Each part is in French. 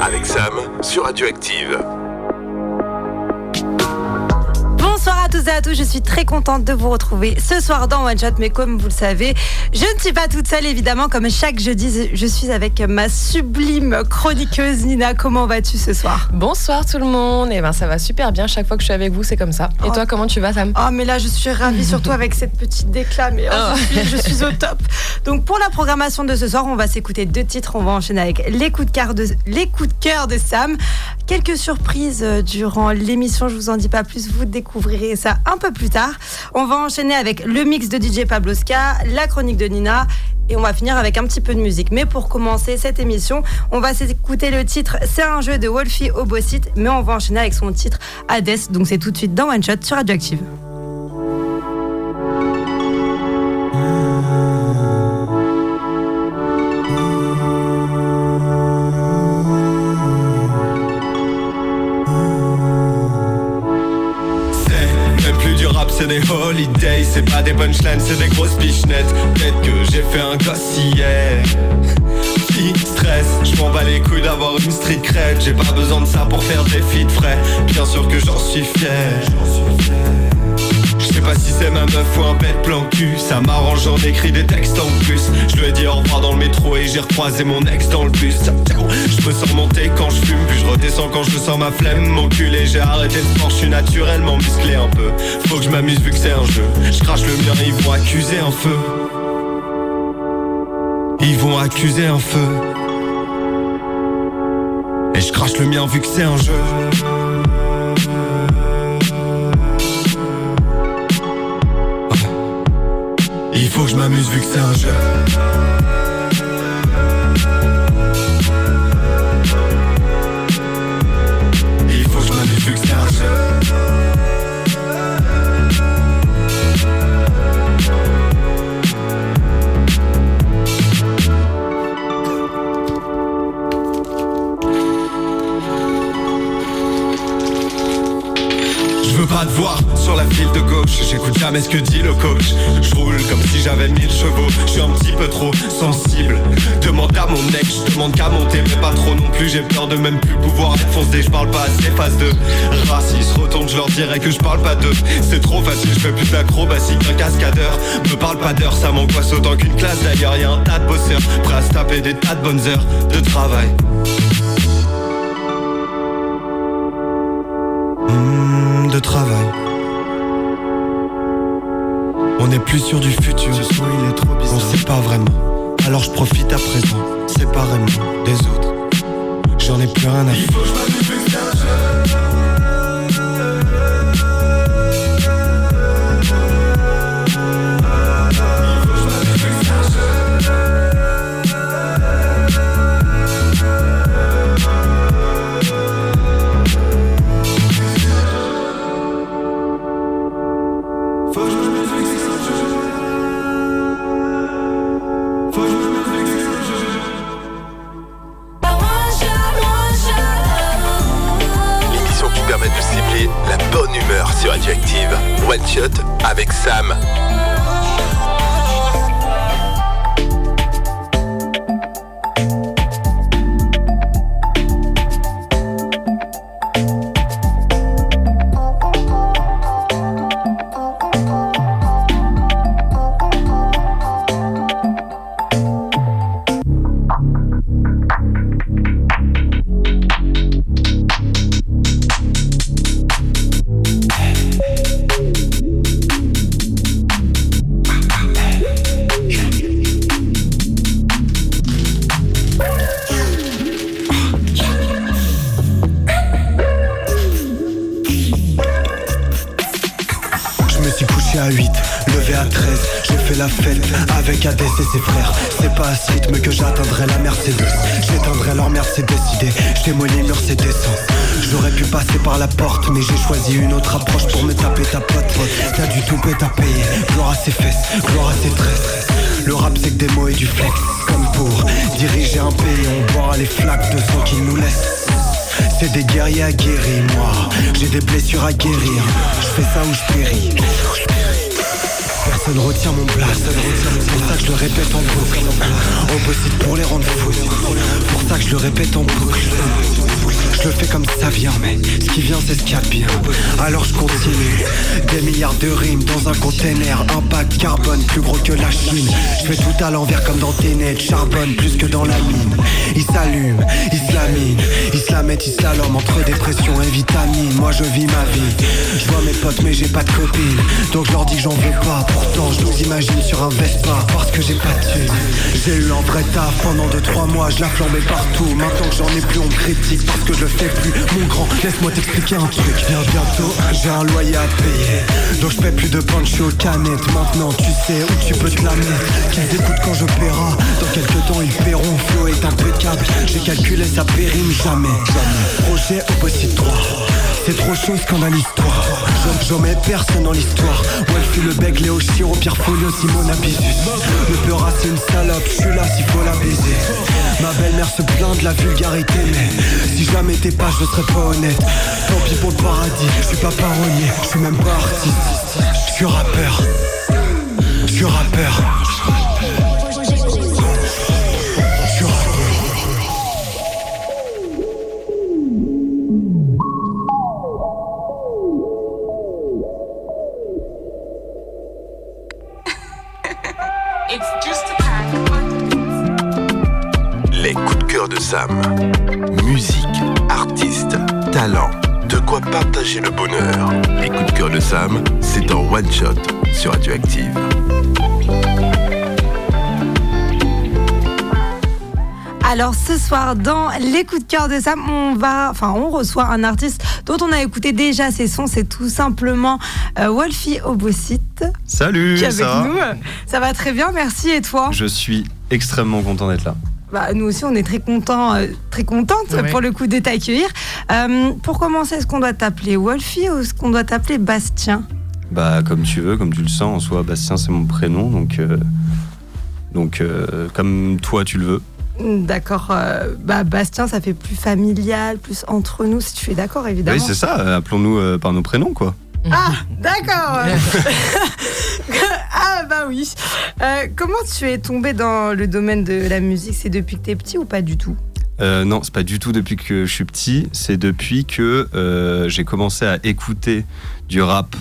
avec Sam sur Radioactive. À tous. Je suis très contente de vous retrouver ce soir dans One Shot, mais comme vous le savez, je ne suis pas toute seule évidemment, comme chaque jeudi, je suis avec ma sublime chroniqueuse Nina. Comment vas-tu ce soir? Bonsoir tout le monde, et eh ben ça va super bien, chaque fois que je suis avec vous c'est comme ça. Et Oh. toi comment tu vas Sam? Oh mais là je suis ravie surtout avec cette petite déclat mais oh, je, suis, je suis au top. Donc pour la programmation de ce soir on va s'écouter deux titres, on va enchaîner avec les coups de cœur de, les coups de, cœur de Sam. Quelques surprises euh, durant l'émission, je vous en dis pas plus, vous découvrirez ça un peu plus tard. On va enchaîner avec le mix de DJ Pabloska, la chronique de Nina et on va finir avec un petit peu de musique. Mais pour commencer cette émission, on va s'écouter le titre C'est un jeu de Wolfie Obosit, mais on va enchaîner avec son titre Hades. Donc c'est tout de suite dans One Shot sur Radioactive. C'est pas des punchlines, c'est des grosses pichenettes. Peut-être que j'ai fait un gosse hier. Stress, je m'en bats les couilles d'avoir une street cred. J'ai pas besoin de ça pour faire des feats frais. Bien sûr que j'en suis fier. C'est ma meuf ou un bête plan cul. Ça m'arrange, j'en écris des textes en plus. Je lui ai dit au revoir dans le métro et j'ai recroisé mon ex dans le bus. Je me sens monter quand je fume Puis je redescends quand je sens ma flemme. Mon culé, j'ai arrêté le sport, je suis naturellement musclé un peu. Faut que je m'amuse vu que c'est un jeu. Je crache le mien, ils vont accuser un feu. Ils vont accuser un feu. Et je crache le mien vu que c'est un jeu Il faut que je m'amuse vu que c'est un jeu. Il faut que je m'amuse vu que c'est un jeu. Je veux pas te voir sur la file de gauche. J'écoute jamais ce que dit le coach. Je roule comme si j'avais 1000 chevaux. Je suis un petit peu trop sensible. Demande à mon ex, je demande qu'à monter Mais pas trop non plus, j'ai peur de même plus pouvoir Fonce dès je parle pas assez phase de race Ils se retournent, je leur dirais que je parle pas d'eux. C'est trop facile, je fais plus d'acrobatie qu'un cascadeur. Me parle pas d'heures, ça m'angoisse autant qu'une classe. D'ailleurs y a un tas de bosseurs Prêts à se taper des tas de bonnes heures de travail. Hmm, de travail. On n'est plus sûr du futur. Ce il est trop bizarre. On sait pas vraiment. Alors je profite à présent, séparément des autres. J'en ai plus rien à faire. Sang qu'ils nous laissent c'est des guerriers aguerris, moi. J'ai des blessures à guérir. Je fais ça où je péris. Personne retient mon blast. C'est pour ça que je ai répète en boucle. Opposite pour les rendre fous. Pour ça que je le répète en boucle je le fais comme ça vient, mais ce qui vient c'est ce qu'il y a de bien. Alors je continue. Des milliards de rimes dans un container. Impact carbone plus gros que la Chine. Je fais tout à l'envers comme dans tes nets. Charbonne plus que dans la mine. Il s'allume, il se lamine. Il se la met, il slalom entre dépression et vitamine. Moi je vis ma vie. Je vois mes potes, mais j'ai pas de copine. Donc je leur dis que j'en veux pas. Pourtant je nous imagine sur un Vespa. Parce que j'ai pas de thune. J'ai eu un vrai taf pendant 2-3 mois. Je la partout. Maintenant que j'en ai plus, on critique parce que je fais plus. Mon grand, laisse-moi t'expliquer un truc. Viens bientôt, j'ai un loyer à payer. Donc je paie plus de punch aux canettes Maintenant tu sais où tu peux te la mettre. Qu'ils écoutent quand je paiera. Dans quelques temps ils paieront. Flo est impeccable. J'ai calculé ça périme jamais. Projet possible 3 c'est trop chaud, scandale histoire. J'en mets personne dans l'histoire. Wolfie le bec, Léo Chiro, Pierre Folio, Simon Abisus. Le peur c'est une salope, je suis là s'il faut la baiser. Ma belle-mère se plaint de la vulgarité Mais si jamais t'es pas, je serais pas honnête. Tant pis pour le paradis, je suis pas parolier Je suis même pas artiste. Je suis rappeur. Je suis rappeur Sam. Musique, artiste, talent, de quoi partager le bonheur. Les coups de cœur de Sam, c'est en one shot sur Radioactive. Alors ce soir dans les coups de cœur de Sam, on va, enfin on reçoit un artiste dont on a écouté déjà ses sons, c'est tout simplement euh, Wolfie Obosit. Salut, ça va nous. Ça va très bien, merci et toi? Je suis extrêmement content d'être là. Bah, nous aussi, on est très contents, euh, très contente pour le coup de t'accueillir. Euh, pour commencer, est-ce qu'on doit t'appeler Wolfie ou est-ce qu'on doit t'appeler Bastien? Bah, comme tu veux, comme tu le sens. En soi, Bastien, c'est mon prénom, donc, euh, donc comme toi, tu le veux. D'accord. bah, Bastien, ça fait plus familial, plus entre nous, si tu es d'accord, évidemment. Oui, c'est ça. Appelons-nous par nos prénoms, quoi. Ah, d'accord. ah, bah oui. Euh, comment tu es tombé dans le domaine de la musique? C'est depuis que tu es petit ou pas du tout? Euh, non, c'est pas du tout depuis que je suis petit. C'est depuis que euh, j'ai commencé à écouter du rap,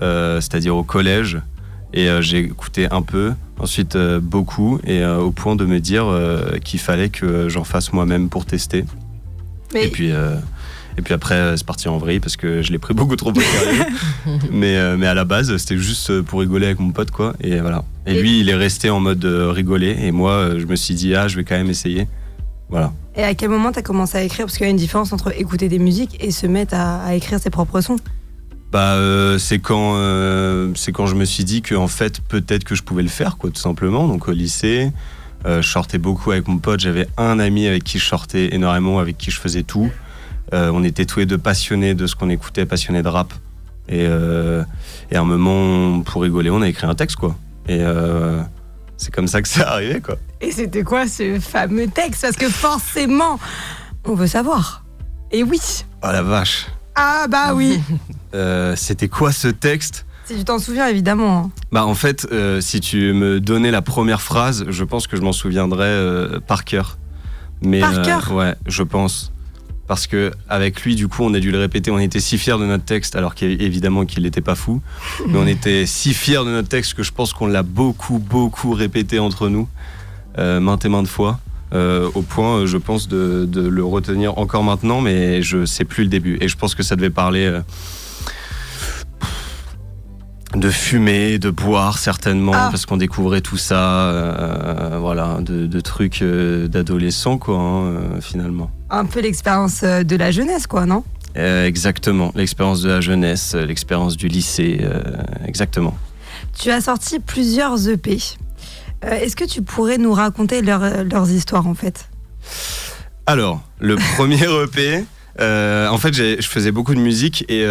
c'est-à-dire au collège. Et j'ai écouté un peu, ensuite beaucoup, et au point de me dire qu'il fallait que j'en fasse moi-même pour tester. Et puis et puis après, euh, c'est parti en vrille parce que je l'ai pris beaucoup trop au sérieux. mais, euh, mais à la base, c'était juste pour rigoler avec mon pote, quoi. Et voilà. Et, lui, il est resté en mode euh, rigoler. Et moi, je me suis dit, ah, je vais quand même essayer. Voilà. Et à quel moment tu as commencé à écrire? Parce qu'il y a une différence entre écouter des musiques et se mettre à, écrire ses propres sons. Bah, c'est quand, c'est quand je me suis dit que en fait, peut-être que je pouvais le faire, quoi, tout simplement. Donc au lycée, je sortais beaucoup avec mon pote. J'avais un ami avec qui je sortais énormément, avec qui je faisais tout. Euh, on était tous les deux passionnés de ce qu'on écoutait, passionnés de rap. Et, euh, et, à un moment, pour rigoler, on a écrit un texte, quoi. Et euh, c'est comme ça que c'est arrivé, quoi. Et c'était quoi ce fameux texte? Parce que forcément, on veut savoir. Et oui. Oh la vache. Ah bah oui. c'était quoi ce texte? Si tu t'en souviens, évidemment. Hein. Bah en fait, si tu me donnais la première phrase, je pense que je m'en souviendrais par cœur. Mais, par cœur? Ouais, je pense parce que avec lui, du coup, on a dû le répéter. On était si fiers de notre texte, alors qu'évidemment qu'il n'était pas fou, mais on était si fiers de notre texte que je pense qu'on l'a beaucoup, beaucoup répété entre nous, euh, maintes et maintes fois. Euh, au point, je pense, de, le retenir encore maintenant, mais je sais plus le début. Et je pense que ça devait parler euh, de fumer, de boire certainement, ah. parce qu'on découvrait tout ça, euh, voilà, de, trucs euh, d'adolescents, quoi, hein, finalement. Un peu l'expérience euh, de la jeunesse, quoi, non? Exactement, l'expérience de la jeunesse, l'expérience du lycée, exactement. Tu as sorti plusieurs EP. Est-ce que tu pourrais nous raconter leurs histoires, en fait? Alors, le premier EP, en fait, je faisais beaucoup de musique et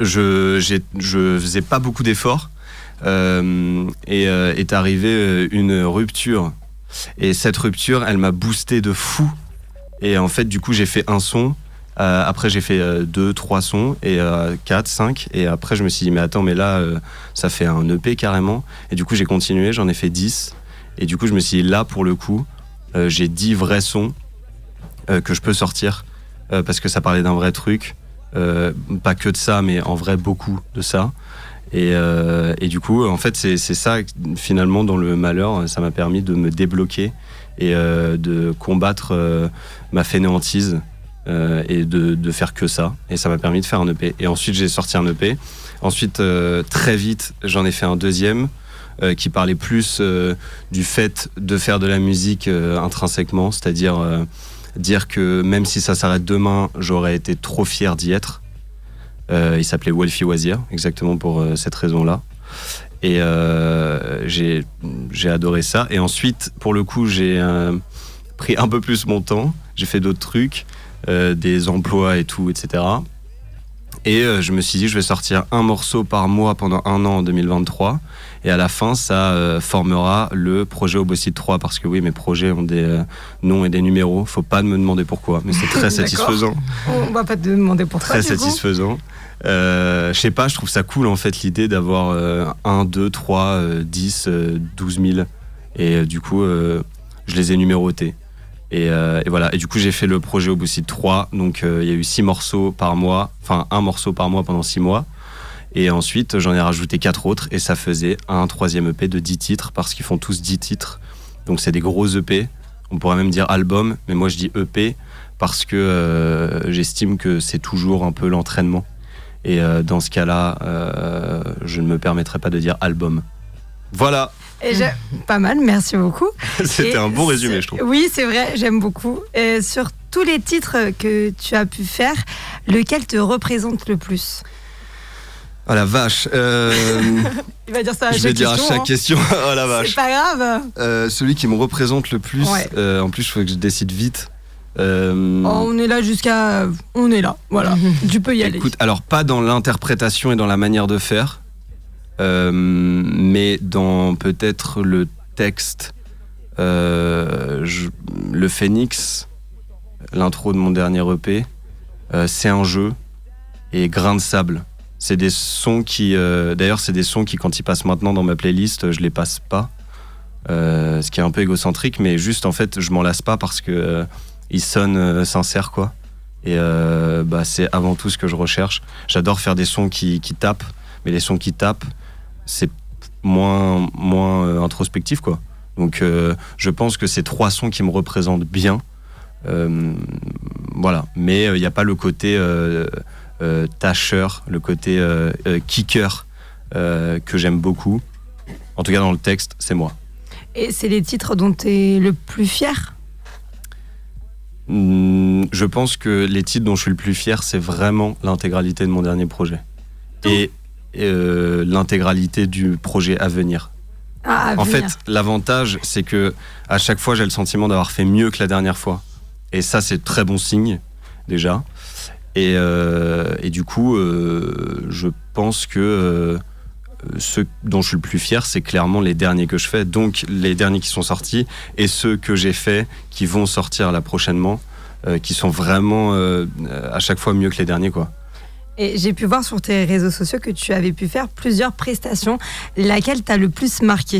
je, je faisais pas beaucoup d'efforts euh, et euh, est arrivée euh, une rupture. Et cette rupture, elle m'a boosté de fou. Et en fait, du coup, j'ai fait un son après, j'ai fait deux, trois sons et quatre, cinq. Et après, je me suis dit, mais attends, mais là, ça fait un EP carrément. Et du coup, j'ai continué, j'en ai fait 10. Et du coup, je me suis dit, là, pour le coup, j'ai 10 vrais sons que je peux sortir parce que ça parlait d'un vrai truc. Euh, pas que de ça, mais en vrai, beaucoup de ça. Et, euh, du coup, en fait, c'est ça, finalement, dans le malheur, ça m'a permis de me débloquer et euh, de combattre ma fainéantise et de, faire que ça. Et ça m'a permis de faire un EP. Et ensuite, j'ai sorti un EP. Ensuite, très vite, j'en ai fait un deuxième qui parlait plus du fait de faire de la musique intrinsèquement, c'est-à-dire dire que même si ça s'arrête demain, j'aurais été trop fier d'y être. Euh, il s'appelait Wolfie Wazir, exactement pour euh, cette raison-là. Et euh, j'ai j'ai adoré ça. Et ensuite, pour le coup, j'ai pris un peu plus mon temps. J'ai fait d'autres trucs, des emplois et tout, etc. Et je me suis dit, je vais sortir un morceau par mois pendant un an en 2023. Et à la fin, ça euh, formera le projet Obosite 3. Parce que oui, mes projets ont des euh, noms et des numéros. Faut pas me demander pourquoi, mais c'est très satisfaisant. On va pas te demander pourquoi. Très satisfaisant. Euh, je sais pas, je trouve ça cool en fait l'idée d'avoir euh, 1, 2, 3, euh, 10, euh, 12 000. Et euh, du coup, je les ai numérotés. Et, et voilà. Et du coup, j'ai fait le projet au Boussit 3. Donc, il y a eu 6 morceaux par mois. Enfin, un morceau par mois pendant 6 mois. Et ensuite, j'en ai rajouté 4 autres. Et ça faisait un troisième EP de 10 titres parce qu'ils font tous 10 titres. Donc, c'est des gros EP. On pourrait même dire album. Mais moi, je dis EP parce que euh, j'estime que c'est toujours un peu l'entraînement. Et euh, dans ce cas-là, euh, je ne me permettrai pas de dire album. Voilà, Et pas mal, merci beaucoup. c'était un bon résumé, je trouve. Oui, c'est vrai, j'aime beaucoup. Et sur tous les titres que tu as pu faire, lequel te représente le plus? Oh la vache. euh, Il va dire ça à je vais chaque dire à question, chaque hein. question. oh la C'est vache. pas grave. Euh, celui qui me représente le plus. Ouais. euh, en plus, il faut que je décide vite. Oh, on est là jusqu'à. On est là, voilà. tu peux y aller. Écoute, alors pas dans l'interprétation et dans la manière de faire, mais dans peut-être le texte, je- le Phoenix, l'intro de mon dernier EP, c'est un jeu et grain de sable. C'est des sons qui, euh, d'ailleurs, c'est des sons qui, quand ils passent maintenant dans ma playlist, je les passe pas. Euh, ce qui est un peu égocentrique, mais juste en fait, je m'en lasse pas parce que euh, ils sonnent euh, sincères, quoi. Et bah, c'est avant tout ce que je recherche. J'adore faire des sons qui, tapent, mais les sons qui tapent, c'est moins, moins introspectif, quoi. Donc je pense que c'est trois sons qui me représentent bien. Voilà. Mais il n'y a pas le côté tâcheur, le côté euh, euh, kicker euh, que j'aime beaucoup. En tout cas, dans le texte, c'est moi. Et c'est les titres dont tu es le plus fier? Hmm, Je pense que les titres dont je suis le plus fier, c'est vraiment l'intégralité de mon dernier projet. Et euh, l'intégralité du projet à venir. Ah, à En venir. fait, l'avantage, c'est que à chaque fois, j'ai le sentiment d'avoir fait mieux que la dernière fois. Et ça, c'est très bon signe, déjà. Et, euh, et du coup, euh, je pense que euh, ceux dont je suis le plus fier, c'est clairement les derniers que je fais. Donc, les derniers qui sont sortis et ceux que j'ai faits qui vont sortir là prochainement, euh, qui sont vraiment euh, à chaque fois mieux que les derniers, quoi. Et j'ai pu voir sur tes réseaux sociaux que tu avais pu faire plusieurs prestations. Laquelle t'a le plus marqué?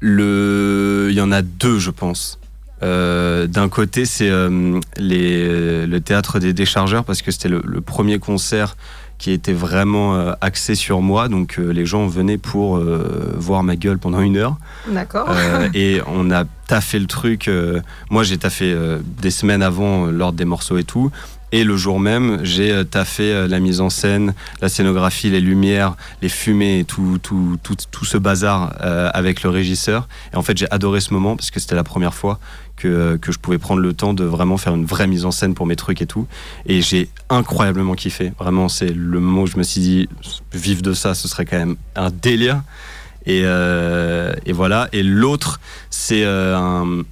Le... Il y en a deux, je pense. Euh, D'un côté, c'est euh, les- le théâtre des déchargeurs, parce que c'était le, le premier concert qui était vraiment euh, axé sur moi. Donc euh, les gens venaient pour euh, voir ma gueule pendant une heure. D'accord. Euh, et on a taffé le truc. euh, moi, j'ai taffé euh, des semaines avant euh, l'ordre des morceaux et tout. Et le jour même, j'ai euh, taffé euh, la mise en scène, la scénographie, les lumières, les fumées tout, tout, tout, tout ce bazar euh, avec le régisseur. Et en fait, j'ai adoré ce moment parce que c'était la première fois que, que je pouvais prendre le temps de vraiment faire une vraie mise en scène pour mes trucs et tout. Et j'ai incroyablement kiffé. Vraiment, c'est le moment où je me suis dit, vivre de ça, ce serait quand même un délire. Et, et voilà. Et l'autre, c'est un,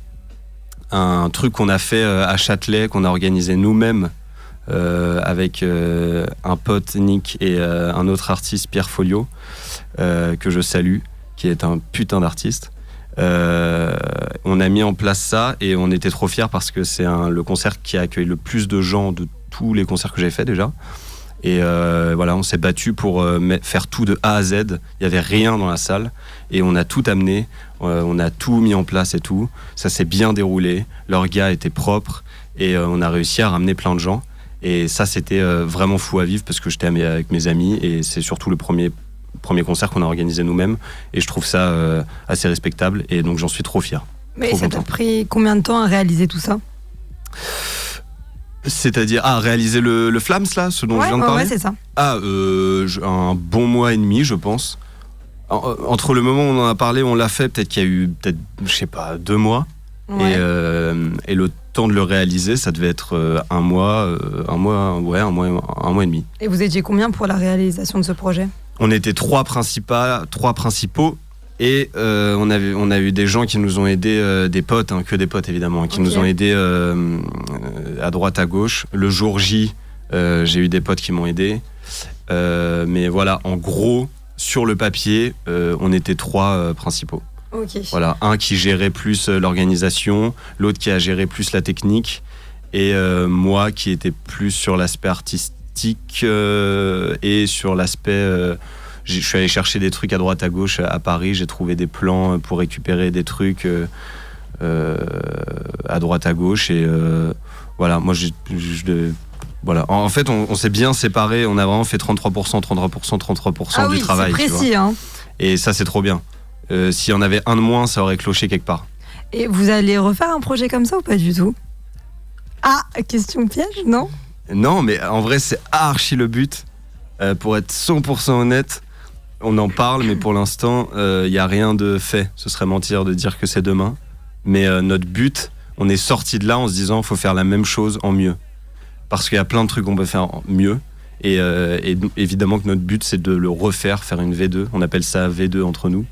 un truc qu'on a fait à Châtelet, qu'on a organisé nous-mêmes euh, avec euh, un pote Nick et euh, un autre artiste Pierre Folio, que je salue, qui est un putain d'artiste. on a mis en place ça et on était trop fiers parce que c'est le concert qui a accueilli le plus de gens de tous les concerts que j'ai fait déjà. Et voilà, on s'est battu pour faire tout de A à Z. Il n'y avait rien dans la salle et on a tout amené. on a tout mis en place et tout. Ça s'est bien déroulé. L'orga était propre et on a réussi à ramener plein de gens. Et ça, c'était euh, vraiment fou à vivre parce que j'étais avec mes amis et c'est surtout le premier, premier concert qu'on a organisé nous-mêmes. Et je trouve ça euh, assez respectable et donc j'en suis trop fier. Mais ça t'a pris combien de temps à réaliser tout ça? C'est-à-dire, ah, réaliser le, le Flams, là, ce dont je viens de parler Ouais, c'est ça. Ah, euh, un bon mois et demi, je pense. entre le moment où on en a parlé, on l'a fait, peut-être qu'il y a eu, peut-être, je sais pas, deux mois. Et, et, le temps de le réaliser, ça devait être euh, un mois, euh, un mois, ouais, un mois, un mois et demi. Et vous étiez combien pour la réalisation de ce projet? On était trois principaux, trois principaux. Et euh, on, avait, on a eu des gens qui nous ont aidés, des potes, hein, que des potes évidemment, qui nous ont aidés à droite, à gauche. Le jour J, j'ai eu des potes qui m'ont aidé. mais voilà, en gros, sur le papier, on était trois principaux. Voilà, un qui gérait plus euh, l'organisation, l'autre qui a géré plus la technique, et euh, moi qui était plus sur l'aspect artistique euh, et sur l'aspect. je suis allé chercher des trucs à droite à gauche à Paris, j'ai trouvé des plans pour récupérer des trucs à droite à gauche, et voilà, moi je, voilà. En, fait, on, s'est bien séparés. On a vraiment fait 33%, 33%, 33% du travail. C'est précis, hein. Et ça, c'est trop bien. Euh, s'il y en avait un de moins, ça aurait cloché quelque part. Et vous allez refaire un projet comme ça ou pas du tout? Ah, question piège, non? Non, mais en vrai, c'est archi le but. Euh, pour être 100% honnête, on en parle, mais pour l'instant, il euh, n'y a rien de fait. Ce serait mentir de dire que c'est demain. Mais notre but, on est sorti de là en se disant il faut faire la même chose en mieux. Parce qu'il y a plein de trucs qu'on peut faire mieux. Et, et, évidemment que notre but, c'est de le refaire, faire une V2. On appelle ça V2 entre nous.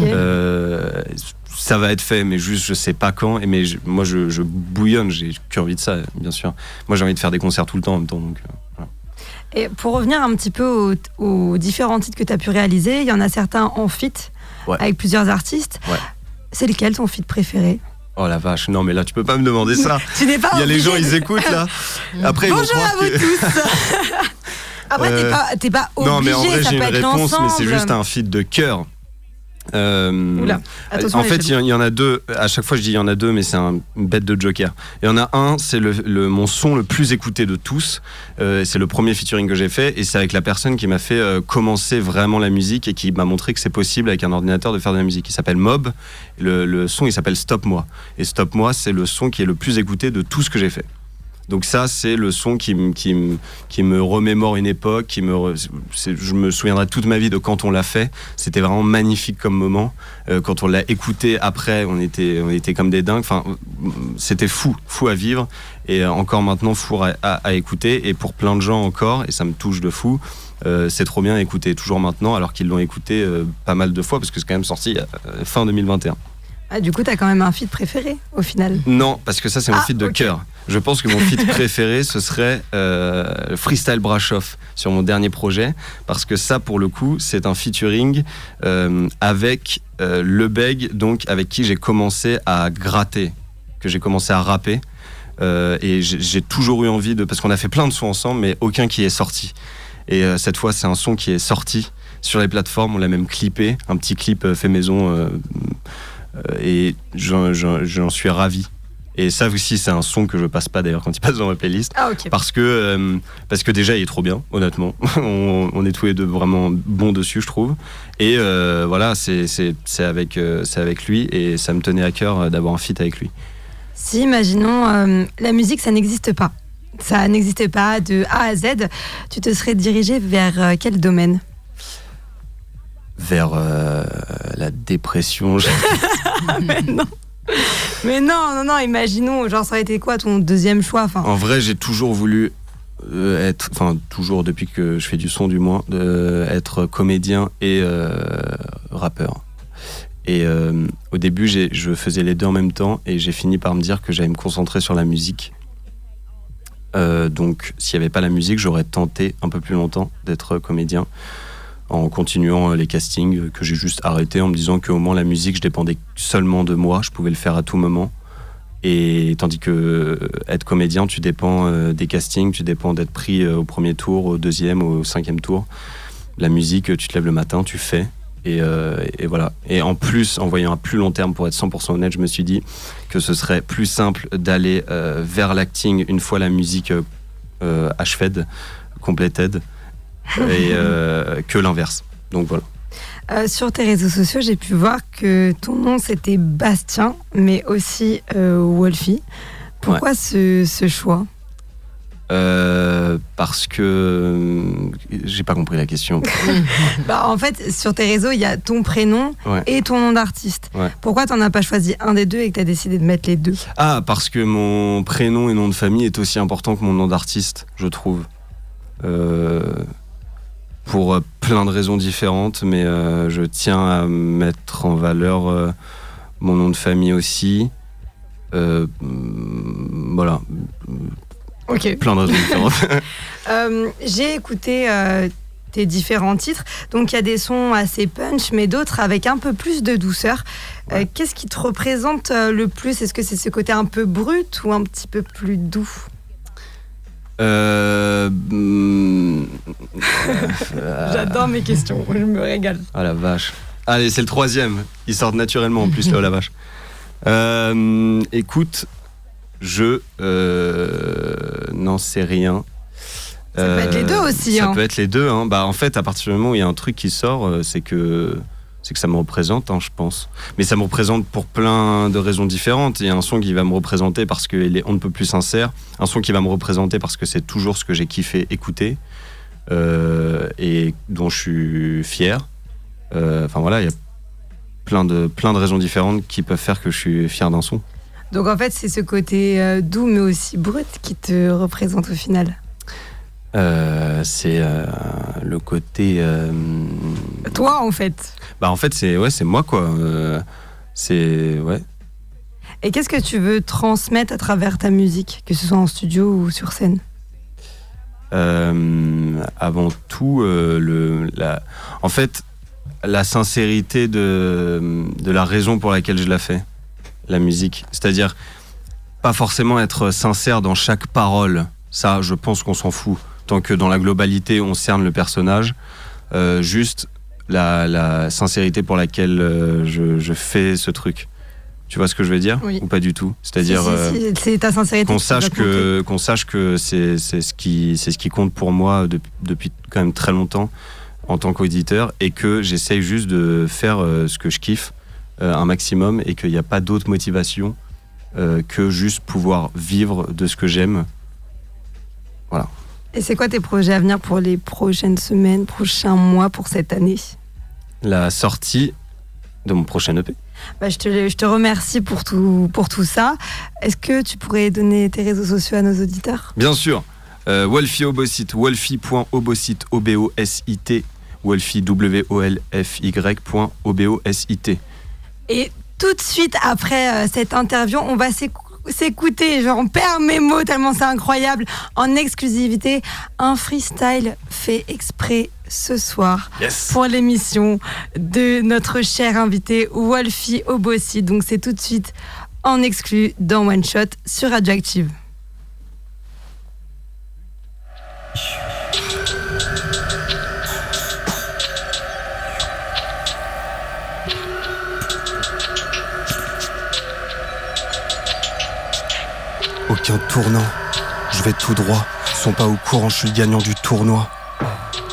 Euh, ça va être fait, mais juste je sais pas quand. Et mais moi je, bouillonne, j'ai que envie de ça, bien sûr. Moi j'ai envie de faire des concerts tout le temps en même temps. Donc, euh, Et pour revenir un petit peu aux, différents titres que tu as pu réaliser, il y en a certains en fit avec plusieurs artistes. C'est lequel ton fit préféré? Oh la vache, non mais là tu peux pas me demander ça. tu n'es pas Il y a les gens, ils écoutent là. Après, Bonjour à vous tous. Après, t'es euh, pas, pas obligé, Non mais en vrai j'ai une réponse, mais c'est juste un feat de cœur. Euh, en fait, il y, en a deux. À chaque fois, je dis il y en a deux, mais c'est un bête de Joker. Il y en a un, c'est le, mon son le plus écouté de tous. Euh, c'est le premier featuring que j'ai fait, et c'est avec la personne qui m'a fait euh, commencer vraiment la musique et qui m'a montré que c'est possible avec un ordinateur de faire de la musique. Il s'appelle Mob. Le, le son, il s'appelle Stop Moi. Et Stop Moi, c'est le son qui est le plus écouté de tout ce que j'ai fait. Donc ça, c'est le son qui, qui, qui, me remémore une époque, qui me, je me souviendrai toute ma vie de quand on l'a fait. C'était vraiment magnifique comme moment. Euh, quand on l'a écouté après, on était, on était comme des dingues. Enfin, c'était fou, fou à vivre et encore maintenant fou à, à, écouter. Et pour plein de gens encore, et ça me touche de fou. Euh, c'est trop bien à écouter toujours maintenant alors qu'ils l'ont écouté euh, pas mal de fois parce que c'est quand même sorti fin 2021. Ah, du coup, tu as quand même un feat préféré au final? Non, parce que ça, c'est mon ah, feat de cœur. Je pense que mon feat préféré, ce serait euh, Freestyle Brashoff sur mon dernier projet, parce que ça, pour le coup, c'est un featuring euh, avec euh, Le Beg, donc avec qui j'ai commencé à gratter, que j'ai commencé à rapper. et j'ai toujours eu envie de. Parce qu'on a fait plein de sons ensemble, mais aucun qui est sorti. Et cette fois, c'est un son qui est sorti sur les plateformes. On l'a même clippé, un petit clip fait maison euh, et j'en suis ravi. Et ça aussi, c'est un son que je passe pas d'ailleurs quand il passe dans ma playlist. Ah, parce, que, euh, parce que déjà, il est trop bien, honnêtement. on, est tous les deux vraiment bons dessus, je trouve. Et euh, voilà, c'est avec, c'est avec lui et ça me tenait à cœur d'avoir un feat avec lui. Si, imaginons, la musique, ça n'existe pas. Ça n'existait pas de A à Z. Tu te serais dirigé vers quel domaine? Vers euh, la dépression. mais non. Mais non, non, non, imaginons, genre ça aurait été quoi ton deuxième choix. En vrai, j'ai toujours voulu euh, être, enfin toujours depuis que je fais du son du moins, être comédien et euh, rappeur. Et au début, je faisais les deux en même temps et j'ai fini par me dire que j'allais me concentrer sur la musique. donc, s'il n'y avait pas la musique, j'aurais tenté un peu plus longtemps d'être comédien. En continuant les castings que j'ai juste arrêté en me disant qu'au moins la musique, je dépendais seulement de moi, je pouvais le faire à tout moment. Et tandis que être comédien, tu dépends des castings, tu dépends d'être pris au premier tour, au deuxième, au cinquième tour. La musique, tu te lèves le matin, tu fais. Euh, et, voilà. Et en plus, en voyant à plus long terme, pour être 100% honnête, je me suis dit que ce serait plus simple d'aller euh, vers l'acting une fois la musique euh, achevée, completed, et, que l'inverse. Donc voilà. sur tes réseaux sociaux, j'ai pu voir que ton nom c'était Bastien, mais aussi Wolfie. Pourquoi ce, ce choix? Euh, parce que euh, j'ai pas compris la question. bah, en fait, sur tes réseaux, il y a ton prénom et ton nom d'artiste. Pourquoi t'en as pas choisi un des deux et que tu as décidé de mettre les deux? Ah, parce que mon prénom et nom de famille est aussi important que mon nom d'artiste, je trouve. Euh, pour plein de raisons différentes, mais je tiens à mettre en valeur mon nom de famille aussi. voilà Ok. Plein de raisons différentes. Euh, j'ai écouté euh, tes différents titres. Donc il y a des sons assez punch, mais d'autres avec un peu plus de douceur. Euh, qu'est-ce qui te représente le plus? Est-ce que c'est ce côté un peu brut ou un petit peu plus doux? Hmm, J'adore mes questions, je me régale. Ah la vache. Allez, c'est le troisième. Ils sortent naturellement en plus, là, oh la vache. écoute, je euh, n'en sais rien. Ça peut être les deux aussi. Ça hein. peut être les deux. Hein. Bah, en fait, à partir du moment où il y a un truc qui sort, euh, c'est que c'est que ça me représente, hein, je pense. Mais ça me représente pour plein de raisons différentes. Il y a un son qui va me représenter parce qu'il est on ne peut plus sincère. Un son qui va me représenter parce que c'est toujours ce que j'ai kiffé écouter euh, et dont je suis fier. Enfin voilà, il y a plein de, plein de raisons différentes qui peuvent faire que je suis fier d'un son. Donc en fait, c'est ce côté euh, doux mais aussi brut qui te représente au final. Euh, c'est euh, le côté. Toi en fait. Bah en fait c'est ouais c'est moi quoi. c'est ouais. Et qu'est-ce que tu veux transmettre à travers ta musique, que ce soit en studio ou sur scène? Avant tout, le, la, en fait, la sincérité de, de la raison pour laquelle je la fais la musique. C'est-à-dire, pas forcément être sincère dans chaque parole. Ça, je pense qu'on s'en fout. Tant que dans la globalité, on cerne le personnage. Euh, juste la, sincérité pour laquelle euh, je, fais ce truc. Tu vois ce que je veux dire Ou pas du tout? C'est-à-dire euh, c'est ta sincérité qu'on sache que qu'on sache que c'est ce qui c'est ce qui compte pour moi depuis quand même très longtemps en tant qu'auditeur et que j'essaye juste de faire ce que je kiffe un maximum et qu'il n'y a pas d'autre motivation que juste pouvoir vivre de ce que j'aime. Voilà. Et c'est quoi tes projets à venir pour les prochaines semaines, prochains mois, pour cette année? La sortie de mon prochain EP. Bah, je, te, je, te, remercie pour tout, pour tout ça. Est-ce que tu pourrais donner tes réseaux sociaux à nos auditeurs? Bien sûr. Euh, Wolfie Obosit, wolfie.obosit, O-B-O-S-I-T, Wolfie, W-O-L-F-Y.obosit. Et tout de suite après euh, cette interview, on va s'écouter, j'en perds mes mots tellement c'est incroyable, en exclusivité, un freestyle fait exprès ce soir pour l'émission de notre cher invité Wolfie Obossi. Donc c'est tout de suite en exclu dans One Shot sur Radioactive. Tournant, je vais tout droit. Sont pas au courant, je suis gagnant du tournoi.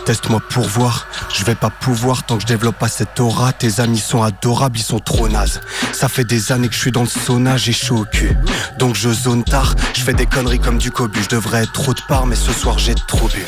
Teste-moi pour voir, je vais pas pouvoir tant que je développe pas cette aura. Tes amis sont adorables, ils sont trop nazes. Ça fait des années que je suis dans le sauna, j'ai chaud au cul. Donc je zone tard, je fais des conneries comme du cobu. Je devrais être trop de part, mais ce soir j'ai trop bu.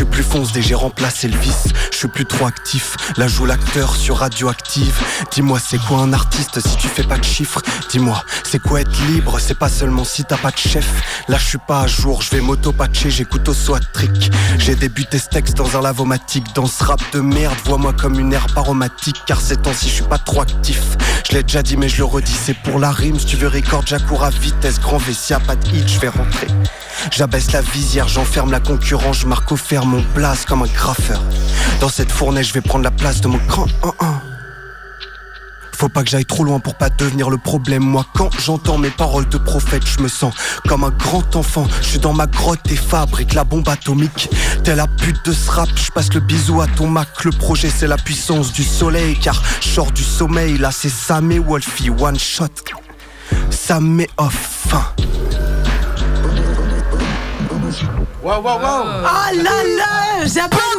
Suis plus fonce j'ai remplacé le vice. Je suis plus trop actif. Là joue l'acteur sur radioactive. Dis-moi c'est quoi un artiste si tu fais pas de chiffres? Dis-moi c'est quoi être libre? C'est pas seulement si t'as pas de chef. Là je suis pas à jour, je vais m'auto-patcher, j'écoute au soit trick. J'ai débuté ce texte dans un lavomatique. Dans ce rap de merde, vois-moi comme une herbe aromatique. Car ces temps-ci je suis pas trop actif. Je l'ai déjà dit mais je le redis, c'est pour la rime. Si tu veux record, j'accours à vitesse. Grand V, pas de hit, je vais rentrer. J'abaisse la visière, j'enferme la concurrence, je marque au fer mon place comme un graffeur. Dans cette fournaise, je vais prendre la place de mon grand 1-1. Faut pas que j'aille trop loin pour pas devenir le problème. Moi, quand j'entends mes paroles de prophète, je me sens comme un grand enfant. Je suis dans ma grotte et fabrique la bombe atomique. T'es la pute de ce rap, je passe le bisou à ton Mac. Le projet, c'est la puissance du soleil, car je du sommeil. Là, c'est Sam et Wolfie, one shot. Sam et off. Waouh, waouh, waouh! Oh là là J'appelle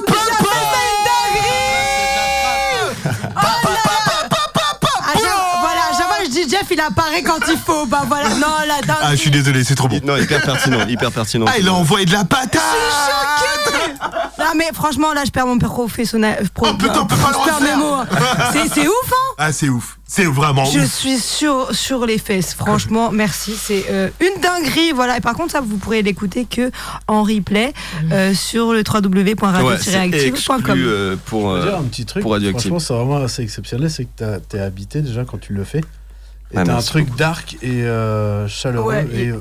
il apparaît quand il faut. Bah voilà, non, là, Ah, je suis désolé, c'est trop bon. Non, hyper pertinent, hyper pertinent. Ah, il a envoyé de la patate Non, mais franchement, là, je perds mon professionnel. Pro, oh, putain, on peut pas je perds mes mots. Hein. C'est ouf, hein Ah, c'est ouf. C'est vraiment Je suis sur, sur les fesses, franchement, merci. C'est euh, une dinguerie, voilà. Et par contre, ça, vous pourrez l'écouter que en replay euh, sur le www.radio-active.com. Euh, pour, dire un petit truc, franchement, c'est vraiment assez exceptionnel, c'est que t'es habité déjà quand tu le fais. Et t'as un truc dark et euh, chaleureux et, euh,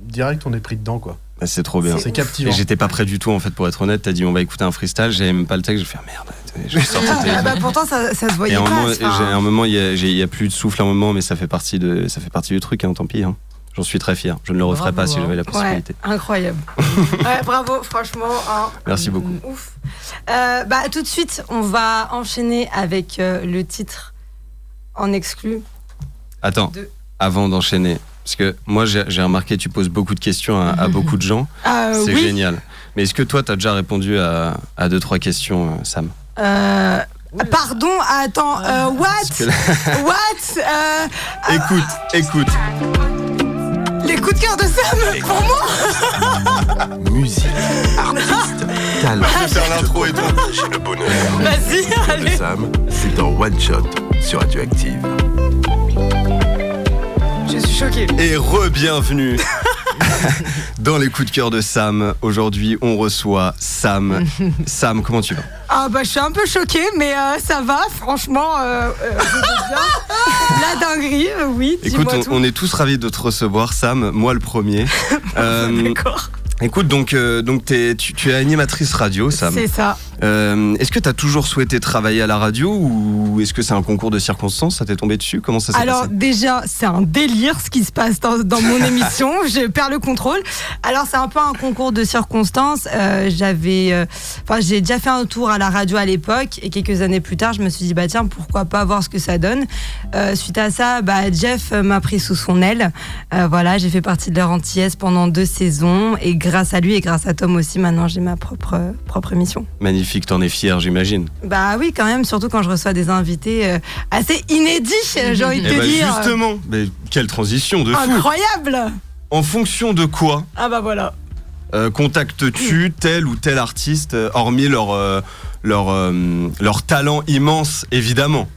direct on est pris dedans quoi. Bah, c'est trop bien. C'est captivant. Et j'étais pas prêt du tout en fait pour être honnête. T'as dit on va écouter un freestyle, j'avais même pas le texte, je vais faire merde. Je ah, bah, pourtant ça, ça, se voyait et pas. Moment, j'ai un moment il y, a plus de souffle à un moment, mais ça fait partie de ça fait partie du truc. Hein, tant pis. Hein. J'en suis très fier. Je ne le referai pas si j'avais la possibilité. incroyable. bravo, franchement. Hein. Merci beaucoup. Ouf. Euh, bah, tout de suite, on va enchaîner avec le titre en exclu. Attends avant d'enchaîner Parce que moi, j'ai remarqué, tu poses beaucoup de questions à, beaucoup de gens. Ah, c'est génial. Mais est-ce que toi, tu as déjà répondu à, à deux, trois questions, euh, Sam? Euh, Pardon, attends, euh, what? What Écoute, écoute. Les coups de cœur de Sam pour moi Musique, artiste, talent. Je vais faire l'intro et tout. J'ai le bonheur. Vas-y, allez. Sam, c'est en one shot sur Radioactive. Je suis choqué. Et re-bienvenue dans les coups de cœur de Sam. Aujourd'hui, on reçoit Sam. Sam, comment tu vas? Ah bah je suis un peu choqué, mais euh, ça va, franchement. Euh, euh La dinguerie, oui. Écoute, on, on, est tous ravis de te recevoir, Sam. Moi le premier. D'accord. Écoute, donc, donc tu, tu, es animatrice radio, Sam. C'est ça. Euh, est-ce que tu as toujours souhaité travailler à la radio ou est-ce que c'est un concours de circonstances? Ça t'est tombé dessus? Comment ça s'est passé? Alors déjà, c'est un délire ce qui se passe dans, mon émission. Je perds le contrôle. Alors c'est un peu un concours de circonstances. Euh, j'avais, enfin j'ai déjà fait un tour à la radio à l'époque et quelques années plus tard, je me suis dit bah tiens pourquoi pas voir ce que ça donne. suite à ça, bah, Jeff m'a pris sous son aile. voilà, j'ai fait partie de leur antillaise pendant deux saisons et grâce à lui et grâce à Tom aussi, maintenant j'ai ma propre, propre émission. Magnifique, t'en es fier, j'imagine. Bah oui, quand même, surtout quand je reçois des invités euh, assez inédits, j'ai envie de eh te bah dire. Justement, mais quelle transition de fou Incroyable En fonction de quoi Ah bah voilà. Euh, contactes-tu tel ou tel artiste, euh, hormis leur, leur, leur talent immense, évidemment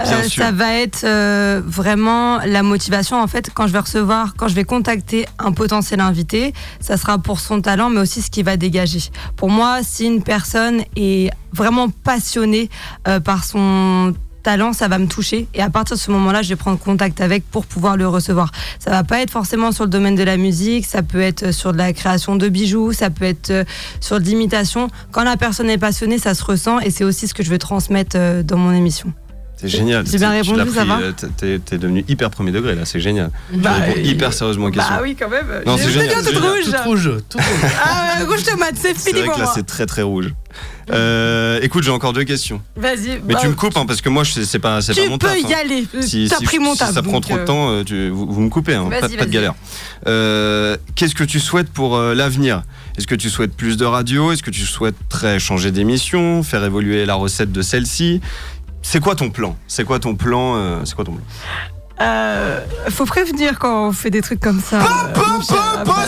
euh, ça va être euh, vraiment la motivation. En fait, quand je vais recevoir, quand je vais contacter un potentiel invité, ça sera pour son talent, mais aussi ce qu'il va dégager. Pour moi, si une personne est vraiment passionnée euh, par son talent, ça va me toucher. Et à partir de ce moment-là, je vais prendre contact avec pour pouvoir le recevoir. Ça va pas être forcément sur le domaine de la musique, ça peut être sur de la création de bijoux, ça peut être sur de l'imitation. Quand la personne est passionnée, ça se ressent et c'est aussi ce que je veux transmettre dans mon émission. C'est génial. J'ai bien répondu, ça va euh, T'es es devenu hyper premier degré là, c'est génial. Bah, hyper sérieusement aux questions. Bah oui, quand même. Non, c'est génial. Toute rouge. Toute rouge. Toute rouge. ah, rouge tomate, c'est fini pour moi. Là, c'est très très rouge. Euh, écoute, j'ai encore deux questions. Vas-y. Mais tu bah, me coupes, hein, parce que moi, c'est pas, pas mon taf. Tu peux y hein. aller. Si, T'as pris mon taf. Si ça prend trop de euh, temps, tu, vous, me coupez, hein, pas, pas, de galère. Qu'est-ce que tu souhaites pour l'avenir? Est-ce que tu souhaites plus de radio? Est-ce que tu souhaiterais changer d'émission, faire évoluer la recette de celle-ci? C'est quoi ton plan? C'est quoi ton plan euh, C'est quoi ton plan? Euh, faut prévenir quand on fait des trucs comme ça.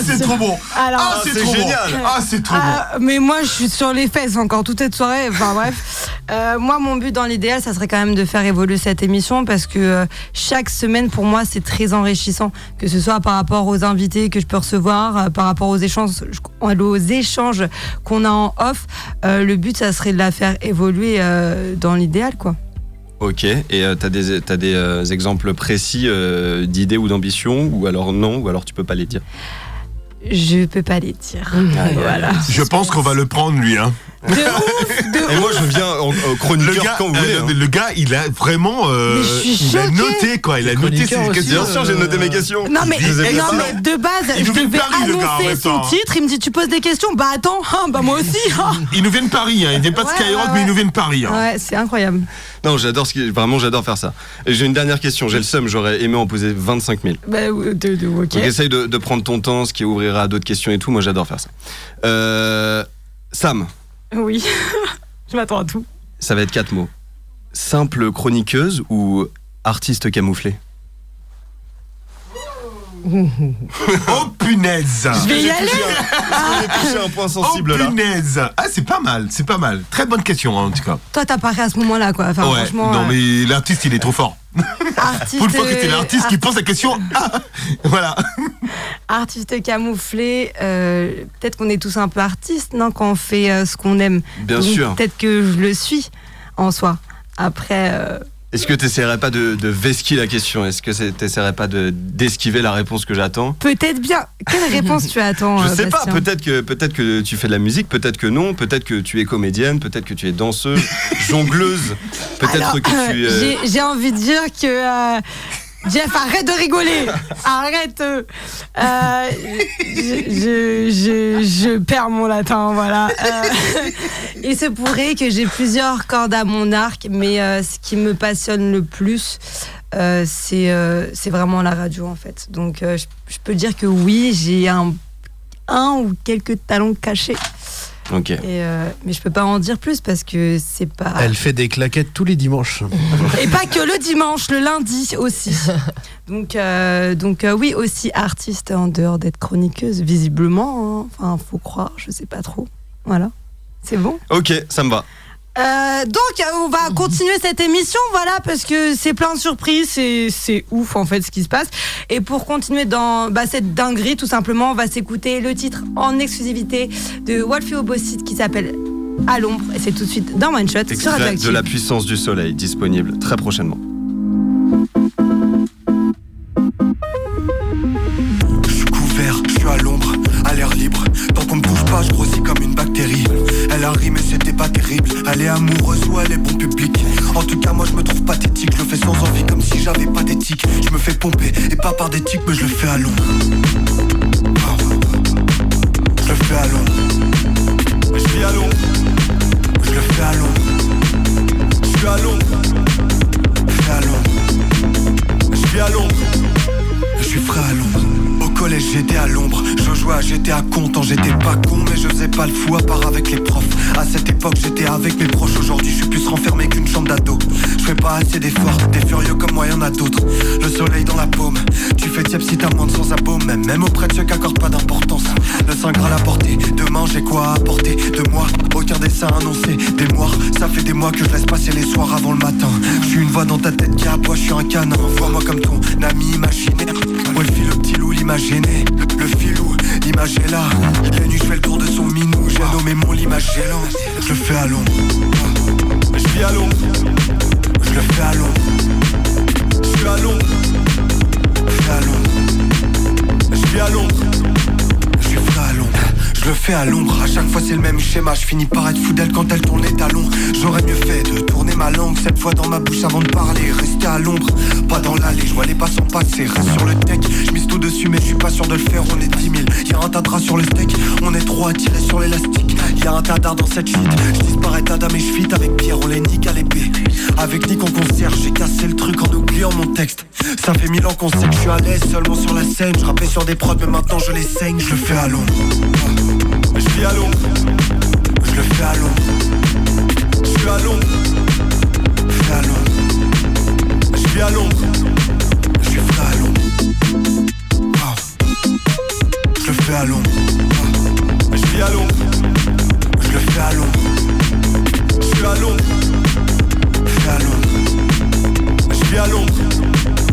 c'est trop bon. ah, c'est génial. Ah, c'est trop bon. Mais moi, je suis sur les fesses encore toute cette soirée. Enfin bref. Euh, moi, mon but dans l'idéal, ça serait quand même de faire évoluer cette émission parce que euh, chaque semaine, pour moi, c'est très enrichissant. Que ce soit par rapport aux invités que je peux recevoir, par rapport aux échanges, aux échanges qu'on a en off. le but, ça serait de la faire évoluer dans l'idéal, quoi. Ok, et euh, tu as des, as des euh, exemples précis euh, d'idées ou d'ambitions, ou alors non, ou alors tu peux pas les dire? Je peux pas les dire. Ah, voilà. Je pense qu'on va le prendre lui. Hein. Et moi je viens en, chroniqueur le gars, quand vous voulez. Euh, hein. Le gars il a vraiment euh, il a noté quoi, il a noté ses questions. Bien sûr j'ai noté mes questions. Non mais, non, mais de base il je devais annoncer son titre, il me dit tu poses des questions, bah attends, hein, bah moi aussi. Hein. Il nous vient de Paris, hein. il vient pas de Skyrock mais il nous vient de Paris. Ouais c'est incroyable. Non j'adore ce qui... vraiment j'adore faire ça. J'ai une dernière question, j'ai le seum, j'aurais aimé en poser 25 000. Bah, de, de, ok. Donc essaye de, de, prendre ton temps, ce qui ouvrira à d'autres questions et tout, moi j'adore faire ça. Euh, Sam. Oui, je m'attends à tout. Ça va être quatre mots. Simple chroniqueuse ou artiste camouflé? Oh punaise Je vais y aller J'ai un point sensible oh, punaise Ah c'est pas mal, c'est pas mal. Très bonne question hein, en tout cas. Toi t'as parlé à ce moment-là quoi. Enfin, ouais, franchement, non mais l'artiste il est trop fort. Artiste, Pour une fois que c'est l'artiste qui pose la question. Ah, voilà. Artiste camouflé, euh, peut-être qu'on est tous un peu artistes, non, quand on fait euh, ce qu'on aime. Bien sûr. Peut-être que je le suis en soi. Après. Euh, est-ce que tu n'essaierais pas de, de vesquiller la question? Est-ce que tu n'essaierais pas d'esquiver la réponse que j'attends? Peut-être bien. Quelle réponse tu attends Je sais pas. Peut-être que, peut que tu fais de la musique, peut-être que non. Peut-être que tu es comédienne, peut-être que tu es danseuse, jongleuse. Peut-être que tu. J'ai envie de dire que Jeff, arrête de rigoler Arrête euh, je, je, je, perds mon latin, voilà. Euh, il se pourrait que j'ai plusieurs cordes à mon arc, mais euh, ce qui me passionne le plus, euh, c'est vraiment la radio, en fait. Donc, je, je, peux dire que oui, j'ai un, un ou quelques talons cachés. Ok. Euh, mais je peux pas en dire plus parce que c'est pas. Elle fait des claquettes tous les dimanches. Et pas que le dimanche, le lundi aussi. Donc, euh, donc euh, oui, aussi artiste en dehors d'être chroniqueuse, visiblement. Hein. Enfin, faut croire, je sais pas trop. Voilà. C'est bon? Ok, ça me va. Euh, donc, on va continuer cette émission, voilà, parce que c'est plein de surprises, c'est ouf en fait ce qui se passe. Et pour continuer dans bah, cette dinguerie, tout simplement, on va s'écouter le titre en exclusivité de Wolfie Obosite qui s'appelle À l'ombre, et c'est tout de suite dans One Shot sur de la puissance du soleil, disponible très prochainement. Des tics mais je le fais à Londres quoi apporter De moi. Aucun dessin annoncé Des mois ça fait des mois que je laisse passer les soirs avant le matin. Je suis une voix dans ta tête qui aboie Je suis un canin. Vois-moi comme ton ami imaginaire. Moi le le petit loup l'imaginaire le filou, là. La nuit je fais le tour de son minou. J'ai nommé mon l'image Je le fais à l'ombre. Je vis à l'ombre. Je le fais à l'ombre. Je suis à l'ombre. Je fais à l'ombre. Je vis à l'ombre je fais à l'ombre, à chaque fois c'est le même schéma. Je finis par être fou d'elle quand elle tourne les talons J'aurais mieux fait de tourner ma langue Cette fois dans ma bouche avant de parler. Rester à l'ombre, pas dans l'allée. Je vois les passants passer, reste sur le deck. Je mise tout dessus mais je suis pas sûr de le faire. On est 10 000, y'a un tas sur le steak. On est trop attirés sur l'élastique. Y'a un tas dans cette shit Je disparais Adam et je avec Pierre. On les nique à l'épée. Avec Nick en concert J'ai cassé le truc en oubliant mon texte Ça fait mille ans qu'on sait que je suis à l'aise Seulement sur la scène Je rappais sur des prods mais maintenant je les saigne Je le fais à l'ombre je vis à Londres. Je le fais à Londres. Je suis à Londres. Je fais à Londres. Je vis à Londres. Je suis frais à Londres. Je le fais à Londres. Je vis à Londres. Je le fais à Londres. Je suis à Londres. Je fais à Londres. Je vis à Londres.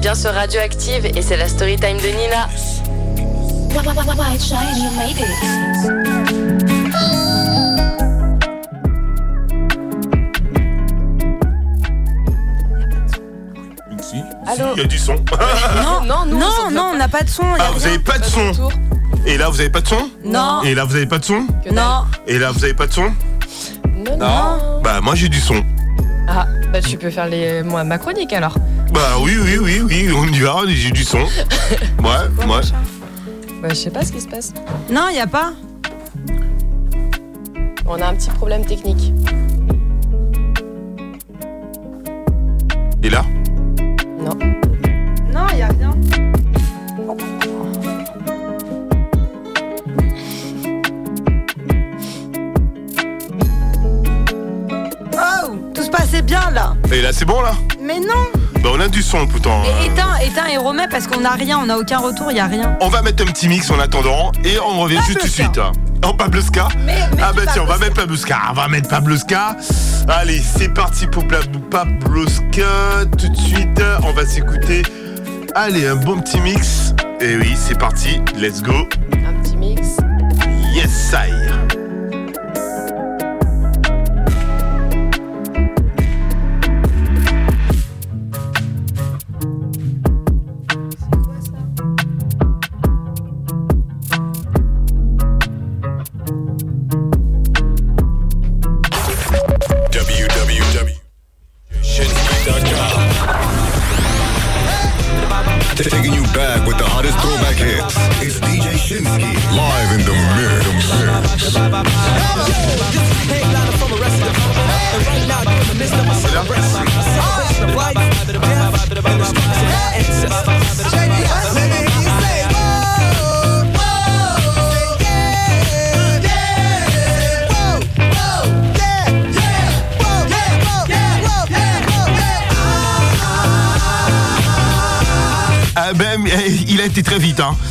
bien sur Radioactive et c'est la story time de Nina. Il y a du son. Non, non, non, on n'a pas de son. Ah, vous n'avez pas de son Et là, vous avez pas de son Non. Et là, vous avez pas de son Non. Et là, vous avez pas de son Non. Bah, moi, j'ai du son. Ah, bah, tu peux faire les... moi, ma chronique alors. Bah, oui, oui, oui, oui, on y va, j'ai du son. Ouais, ouais. Bah, je sais pas ce qui se passe. Non, il y a pas. On a un petit problème technique. Et là? Non. Non, il y a rien. Oh, tout se passait bien là. Et là, c'est bon, là? Mais non. Bah, on a du son, pourtant. Et éteins, éteins et remets parce qu'on n'a rien, on n'a aucun retour, il y a rien. On va mettre un petit mix en attendant et on revient juste tout de suite. hein. Oh, Pabloska Ah bah tiens, on va mettre Pabloska. On va mettre Pabloska. Allez, c'est parti pour Pabloska. Tout de suite, on va s'écouter. Allez, un bon petit mix. Et oui, c'est parti. Let's go. Un petit mix. Yes, sire.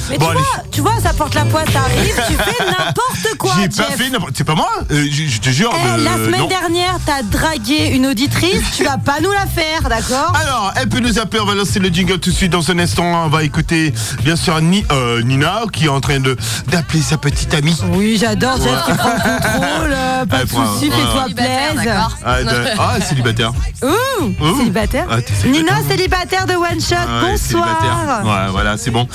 Mais Bon, tu, vois, J'ai pas Jeff. fait n'importe. C'est pas moi Euh, je, je te jure. Eh, euh, la semaine non. dernière, t'as dragué une auditrice, tu vas pas nous la faire, d'accord? Alors, elle peut nous appeler, on va lancer le jingle tout de suite dans un instant. On va écouter, bien sûr, Ni- euh, Nina qui est en train de d'appeler sa petite amie. Oui, j'adore Jeff qui prend le contrôle, euh, pas Elle de soucis, fais-toi Célibataire, plaise. d'accord. Ah, de- ah, célibataire. Ouh, Ouh. célibataire Ah, t'es célibataire. Nina, célibataire de One Shot, Ah ouais, bonsoir célibataire. Ouais, voilà, c'est bon.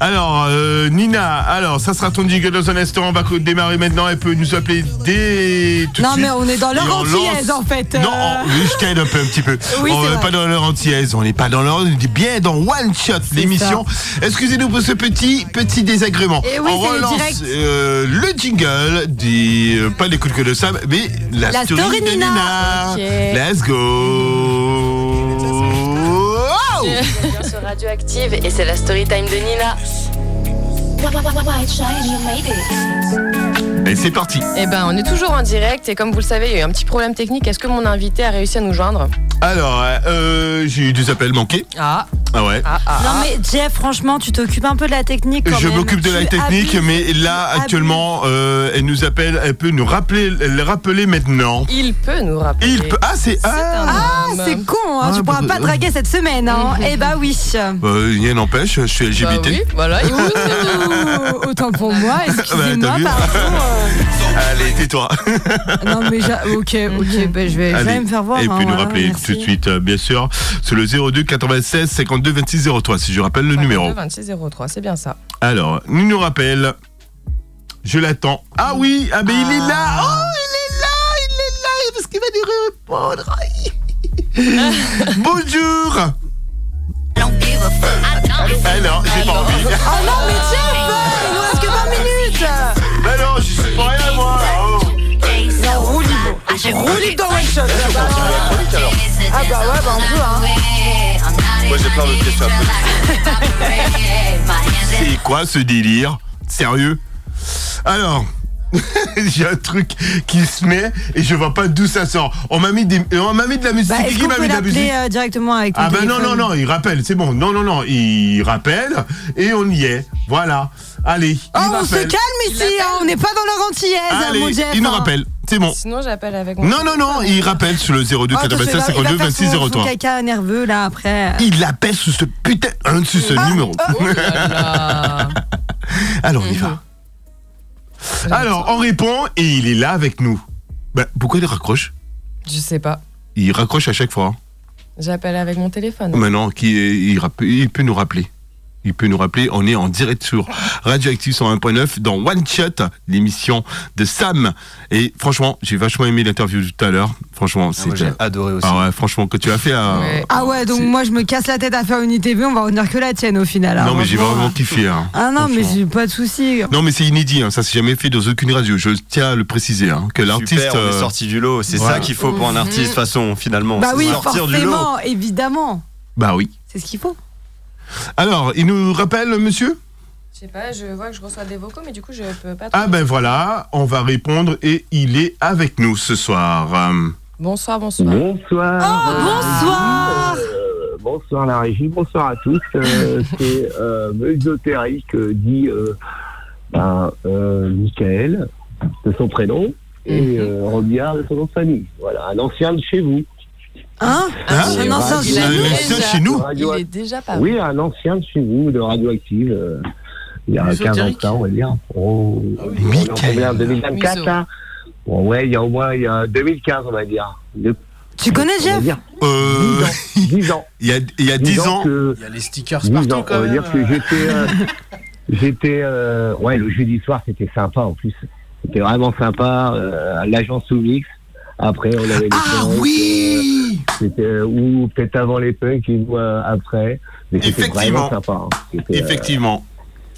Alors, euh, Nina, alors, ça sera ton jingle dans un instant. On va démarrer maintenant. Elle peut nous appeler dès tout de Non suite. mais on est dans on antillaise en fait. Non, euh. on- oui, je t'aide un peu, un petit peu. Oui, on c'est n'est vrai. pas dans leur antillaise, on n'est pas dans leur, on est bien dans One Shot, l'émission. Excusez-nous pour ce petit, petit désagrément. Et oui, on c'est le relance direct. euh, le jingle des, euh, pas les coups de gueule de Sam, mais la, La story, story de Nina. Nina. Ok. Let's go. Oh Bien sur Radioactive et c'est la story time de Nina. Et c'est parti. Eh ben, on est toujours en direct et comme vous le savez, il y a eu un petit problème technique. Est-ce que mon invité a réussi à nous joindre? Alors, euh, j'ai eu des appels manqués. Ah, Ah ouais. ah, ah. Non mais Jeff, franchement, tu t'occupes un peu de la technique quand Je m'occupe de la technique, abuses, mais là tu actuellement, euh, elle nous appelle, elle peut nous rappeler, le rappeler maintenant. Il peut nous rappeler. Il peut. Ah, c'est. Ah. Ah, c'est con, hein, Ah, tu pourras bah, pas euh, draguer cette semaine, hein. Eh bah oui. Euh, rien n'empêche, je suis Bah LGBT. oui, voilà. il- Ouh, autant pour moi, Bah, excusez-moi, pardon. Allez, tais-toi. Non mais j'a- ok, ok, bah, je vais, je vais me faire voir. Et hein, puis nous voilà, rappeler merci. tout de suite, euh, bien sûr, sur le 02 96 52 26 03, si je rappelle le numéro. 2603, c'est bien ça. Alors, il nous rappelle. Je l'attends. Ah oui, ah ben il est là. Oh, il est là, il est là, parce qu'il va nous répondre. Bonjour. Ah non, j'ai pas envie. Oh non mais dans One Shot. Ah bah ouais, bah on peut hein. Moi j'ai plein de questions. C'est quoi ce délire? Sérieux? Alors, j'ai un truc qui se met et je vois pas d'où ça sort. On m'a mis, des, on m'a mis de la musique. Bah, qui qu'on m'a peut mis de la musique? euh, directement avec Ah ben non, téléphone non, non, il rappelle, c'est bon. Non, non, non, il rappelle et on y est. Voilà. Allez, Oh, on se rappelle. calme ici, hein, on n'est pas dans leur antillaise, Allez, mon Jeff. il nous hein. C'est bon. Sinon, j'appelle avec mon. Non, non, non, il rappelle sur le 02 Oh, attention, 96 il va- il 52 va faire 26 son- son 03. caca nerveux là après. Il appelle sous ce putain, un sous ce numéro. Oh. Alors, on y va. Alors, on répond et il est là avec nous. Bah, pourquoi il raccroche? Je sais pas. Il raccroche à chaque fois. J'appelle avec mon téléphone. Maintenant, qui, il peut nous rappeler il peut nous rappeler, on est en direct sur Radioactive 101.9 dans One Shot, l'émission de Sam. Et franchement, j'ai vachement aimé l'interview tout à l'heure. Franchement, ah, c'est j'ai adoré aussi. Ah ouais, franchement, que tu as fait. À... Ah ouais, donc moi je me casse la tête à faire une ITV, on va retenir que la tienne au final. non, mais j'ai vraiment kiffé. Hein, ah non, mais j'ai pas de souci. Non, mais c'est inédit, hein, ça s'est jamais fait dans aucune radio. Je tiens à le préciser, hein, que l'artiste. on est euh, sorti du lot, c'est ça qu'il faut pour un artiste, de toute façon, finalement. Bah oui, sortir forcément, du lot. évidemment. Bah oui. C'est ce qu'il faut. Alors, il nous rappelle, monsieur? Je sais pas, je vois que je reçois des vocaux, mais du coup, je peux pas. Ah ben voilà, on va répondre et il est avec nous ce soir. Bonsoir, bonsoir. Bonsoir. Oh, bonsoir. Euh, bonsoir la régie, bonsoir à tous. Euh, c'est euh, dit euh, ben, Michael, de son prénom, et mhm. Robillard de son nom de famille. Voilà, un ancien de chez vous. Hein, hein Un ancien chez nous Il est déjà pas. Oui, un ancien de chez nous, de Radioactive. Euh, il y a 15 ans ça, on va dire. Oh, ah on est combien 2024 là bon, Ouais, il y a au moins il y a 2015, on va dire. tu connais Jeff euh... 10 ans. Il y a, il y a 10, ans. Que... Il y a les stickers partout ans, quand on va dire que j'étais. Euh, j'étais. Euh, ouais, le jeudi soir, c'était sympa en plus. C'était vraiment sympa. Euh, L'agence Soumix. Après, on avait les Ah oui C'était ou peut-être avant les punks ou après. Mais c'était vraiment sympa. Hein. Euh, Effectivement.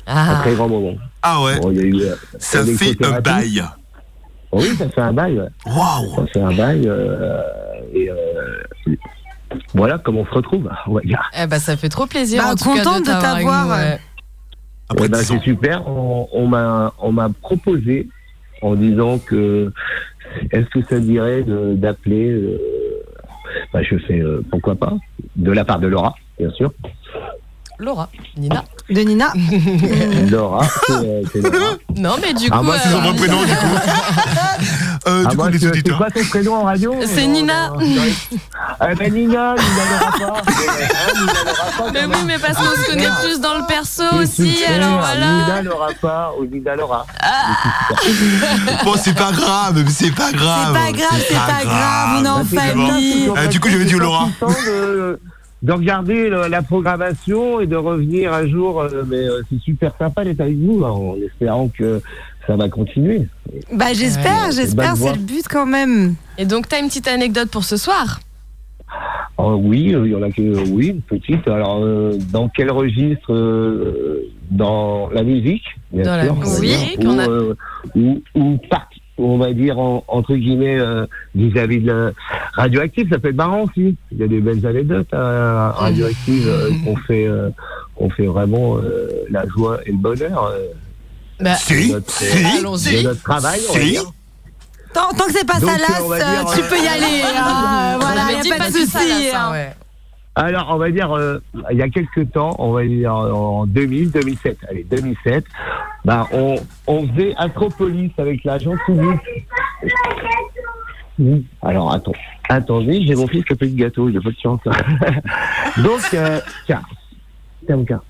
Un très grand moment. Ah ouais. Bon, y a eu, euh, ça fait un bail. Oui, ça fait un bail. Waouh. Ça fait un bail. Euh, et voilà comment on se retrouve. Eh ben, ça fait trop plaisir. Bah, en tout contente de t'avoir. Eh ben, c'est super. On, on m'a proposé en disant que est-ce que ça dirait d'appeler euh, bah, Je fais euh, pourquoi pas, de la part de Laura, bien sûr. Laura, Nina. De Nina. Laura, c'est Laura. Non, mais du ah, coup. moi, c'est son vrai prénom, du coup. euh, ah, du c'est quoi ton prénom en radio C'est Nina. Ah, ben Nina, Nina n'aura pas. Mais oui, mais parce qu'on se connaît plus dans le perso aussi, alors voilà. Nina n'aura pas, ou Nina l'aura. Bon, c'est pas grave, c'est pas grave. C'est pas grave, c'est pas grave, on est en famille. Du coup, je vais dire Laura de regarder la programmation et de revenir un jour. Euh, mais euh, c'est super sympa d'être avec vous, hein, en espérant que ça va continuer. Bah j'espère, j'espère, c'est le but quand même. Et donc tu as une petite anecdote pour ce soir? Oh, Oui, euh, il y en a que oui, une petite. Alors dans quel registre Dans la musique, bien dans sûr. La musique, ou, a... ou, ou, on va dire, entre guillemets, euh, vis-à-vis de la radioactive, ça peut être marrant aussi. Il y a des belles anecdotes à radioactive euh, qu'on fait, euh, qu'on fait vraiment la joie et le bonheur. Bah, si, notre, de notre travail, on va dire. Tant, tant, que c'est pas salace, tu peux y aller. Hein, voilà, il n'y a pas de souci. Hein. Ouais. Alors, on va dire, euh, il y a quelques temps, on va dire en 2000, 2007, allez, 2007, bah, on, on faisait Acropolis avec l'agence publique. Alors, attends, attendez, j'ai mon fils qui a fait du gâteau, j'ai pas de chance. Donc, euh, tiens, tiens.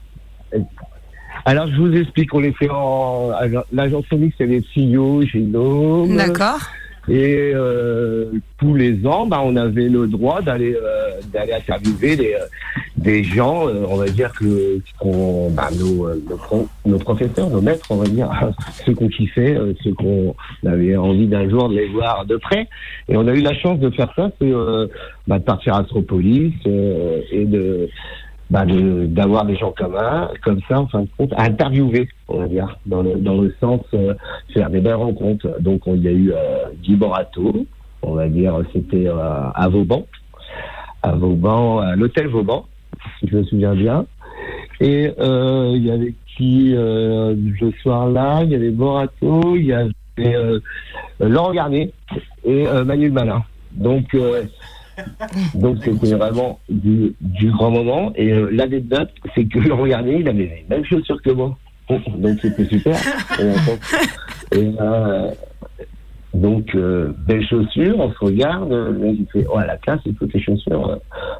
Alors, je vous explique, on les fait en. L'agence Publique, c'est les CEO, Génome. D'accord. Et euh, tous les ans, bah, on avait le droit d'aller euh, d'aller interviewer des, euh, des gens, euh, on va dire que bah, nos, nos, nos, professeurs, nos maîtres, on va dire, ceux qu'on kiffait, ceux qu'on avait envie d'un jour de les voir de près. Et on a eu la chance de faire ça, c'est bah, de partir à Astropolis et de bah, d'avoir des gens communs, comme ça, en fin de compte, à interviewer, on va dire, dans le, dans le sens euh, faire des belles rencontres. Donc, il y a eu euh, Guy Borato, on va dire, c'était euh, à Vauban, à Vauban, à l'hôtel Vauban, si je me souviens bien. Et euh, il y avait qui ce soir-là? Il y avait Borato, il y avait Laurent Garnier et Manuel Malin. Donc, donc c'était vraiment du, du, grand moment. Et euh, l'anecdote, c'est que le regardait, il avait les mêmes chaussures que moi. Donc c'était super. Et, euh, donc, euh, belles chaussures, on se regarde, là j'ai fait, oh à la classe, il faut tes chaussures euh,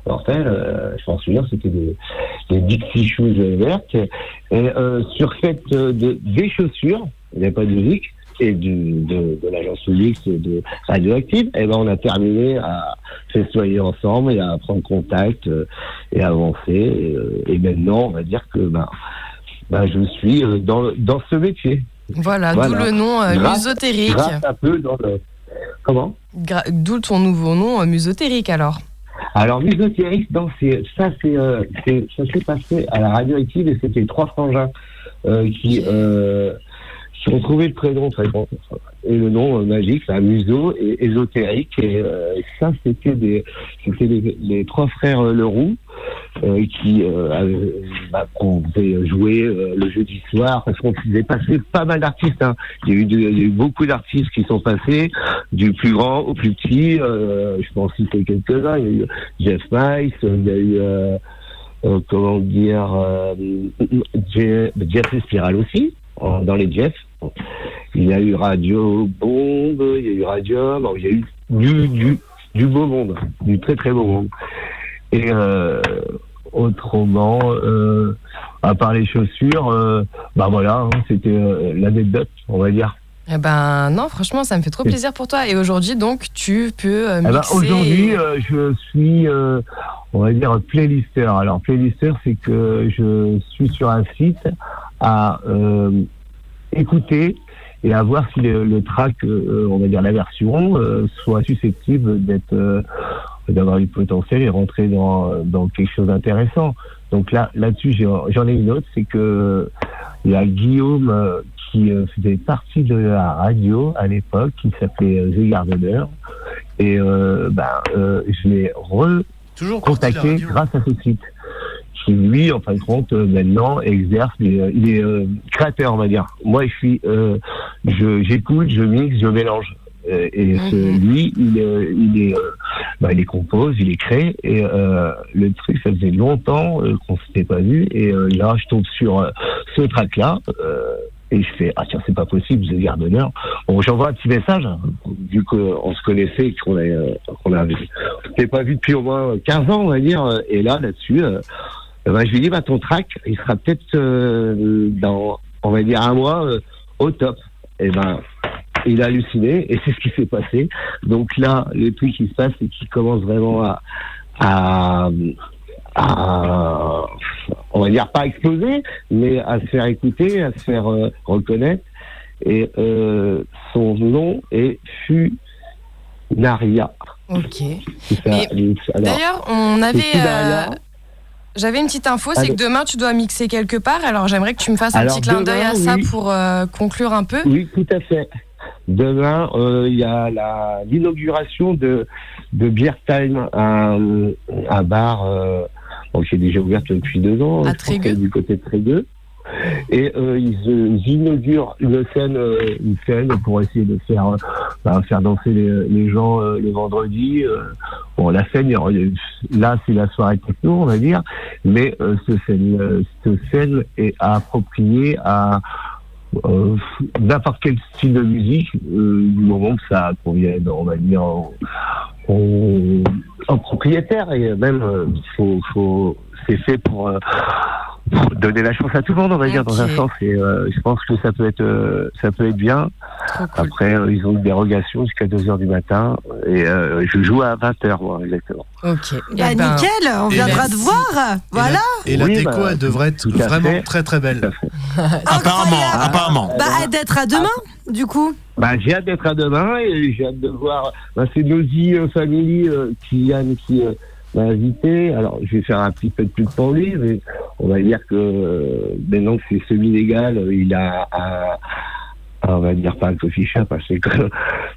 mortelles, euh, je m'en souviens, c'était des, des Dixie Shoes vertes. Et euh, sur cette, de, des chaussures, il n'y avait pas de musique, et du, de, de l'agence publique de Radioactive, et ben on a terminé à festoyer ensemble et à prendre contact euh, et avancer. Et, euh, et, maintenant, on va dire que ben, ben je suis dans, dans ce métier. Voilà, d'où le nom musotérique. un peu dans le... Comment? D'où ton nouveau nom musotérique alors? Alors, musotérique, ça, c'est, ça s'est passé à la radioactive et c'était trois frangins qui, euh, ont trouvé le prénom très bon et le nom euh, magique, c'est museau et ésotérique. Et euh, ça, c'était des, c'était les, trois frères euh, Leroux euh, qui euh, bah, on faisait jouer le jeudi soir parce qu'on faisait passer pas mal d'artistes. Hein. Il, y a eu il y a eu beaucoup d'artistes qui sont passés, du plus grand au plus petit. je pense citer quelques-uns. Il y a eu Jeff Mice, il y a eu comment dire Jeff Spiral aussi dans les Jeffs. Il y a eu Radio Bombe, il y a eu Radium, il y a eu du, du, du beau monde, du très très beau monde. Et euh, autrement, euh, à part les chaussures, euh, bah voilà, hein, c'était euh, l'anecdote, on va dire. Eh ben non, franchement, ça me fait trop plaisir pour toi. Et aujourd'hui, donc, tu peux euh, eh ben, mixer. aujourd'hui, je suis, on va dire, playlister. Alors, playlister, c'est que je suis sur un site à écouter et à voir si le, track, euh, on va dire la version, euh, soit susceptible d'être euh, d'avoir du potentiel et rentrer dans, dans quelque chose d'intéressant. Donc là, là-dessus, j'en ai une autre, c'est que il y a Guillaume qui faisait partie de la radio à l'époque, qui s'appelait The Gardener, et ben, je l'ai recontacté grâce à ce site qui lui, en fin de compte, euh, maintenant exerce, euh, il est euh, créateur, on va dire. Moi, je suis, je j'écoute, je mixe, je mélange. et mhm. lui, il, il est, bah, il est compose, il est créé. Et le truc, ça faisait longtemps qu'on s'était pas vu. Et là, je tombe sur ce track-là. et je fais, ah tiens, c'est pas possible, The Gardener. Bon, j'envoie un petit message, hein, vu qu'on se connaissait et qu'on qu'on avait, pas vu depuis au moins 15 ans, on va dire. Et là, là-dessus, eh ben, je lui dis, bah, ton track, il sera peut-être euh, dans, on va dire, un mois euh, au top. Et eh ben, il a halluciné et c'est ce qui s'est passé. Donc là, le truc qui se passe, c'est qu'il commence vraiment à, à, à, on va dire pas exploser, mais à se faire écouter, à se faire euh, reconnaître. Et son nom est Funaria. Ok. D'ailleurs, on avait j'avais une petite info, c'est que demain tu dois mixer quelque part. Alors j'aimerais que tu me fasses un petit clin d'œil à ça pour euh, conclure un peu. Oui, tout à fait. Demain, euh, il y a l'inauguration de, de Beer Time, un, un bar euh, qui est déjà ouvert depuis deux ans. À Trégueux. Du côté de Trégueux. Et euh, ils, inaugurent une scène, euh, une scène pour essayer de faire, euh, bah, faire danser les, gens le vendredi. bon, la scène, là, c'est la soirée techno, on va dire, mais cette scène est appropriée à n'importe quel style de musique, du moment que ça convienne, on va dire, en propriétaire. Et même, c'est fait pour donner la chance à tout le monde, on va dire, dans un sens. Et euh, je pense que ça peut être, euh, ça peut être bien. Après, euh, ils ont une dérogation jusqu'à 2h du matin. Et je joue à 20h, moi, exactement. Ok. Bah, eh ben, nickel, on viendra te voir. voilà. Et la, déco, bah, elle devrait être vraiment très, très belle. apparemment, apparemment. Bah, d'être à demain, du coup. Bah, j'ai hâte d'être à demain et j'ai hâte de voir. Bah, c'est Nosy Family qui, Yann, qui m'a invité. Alors, je vais faire un petit peu de pub pour lui, mais on va dire que euh, maintenant que c'est semi-légal, il a un, on va dire pas un coffee shop, parce que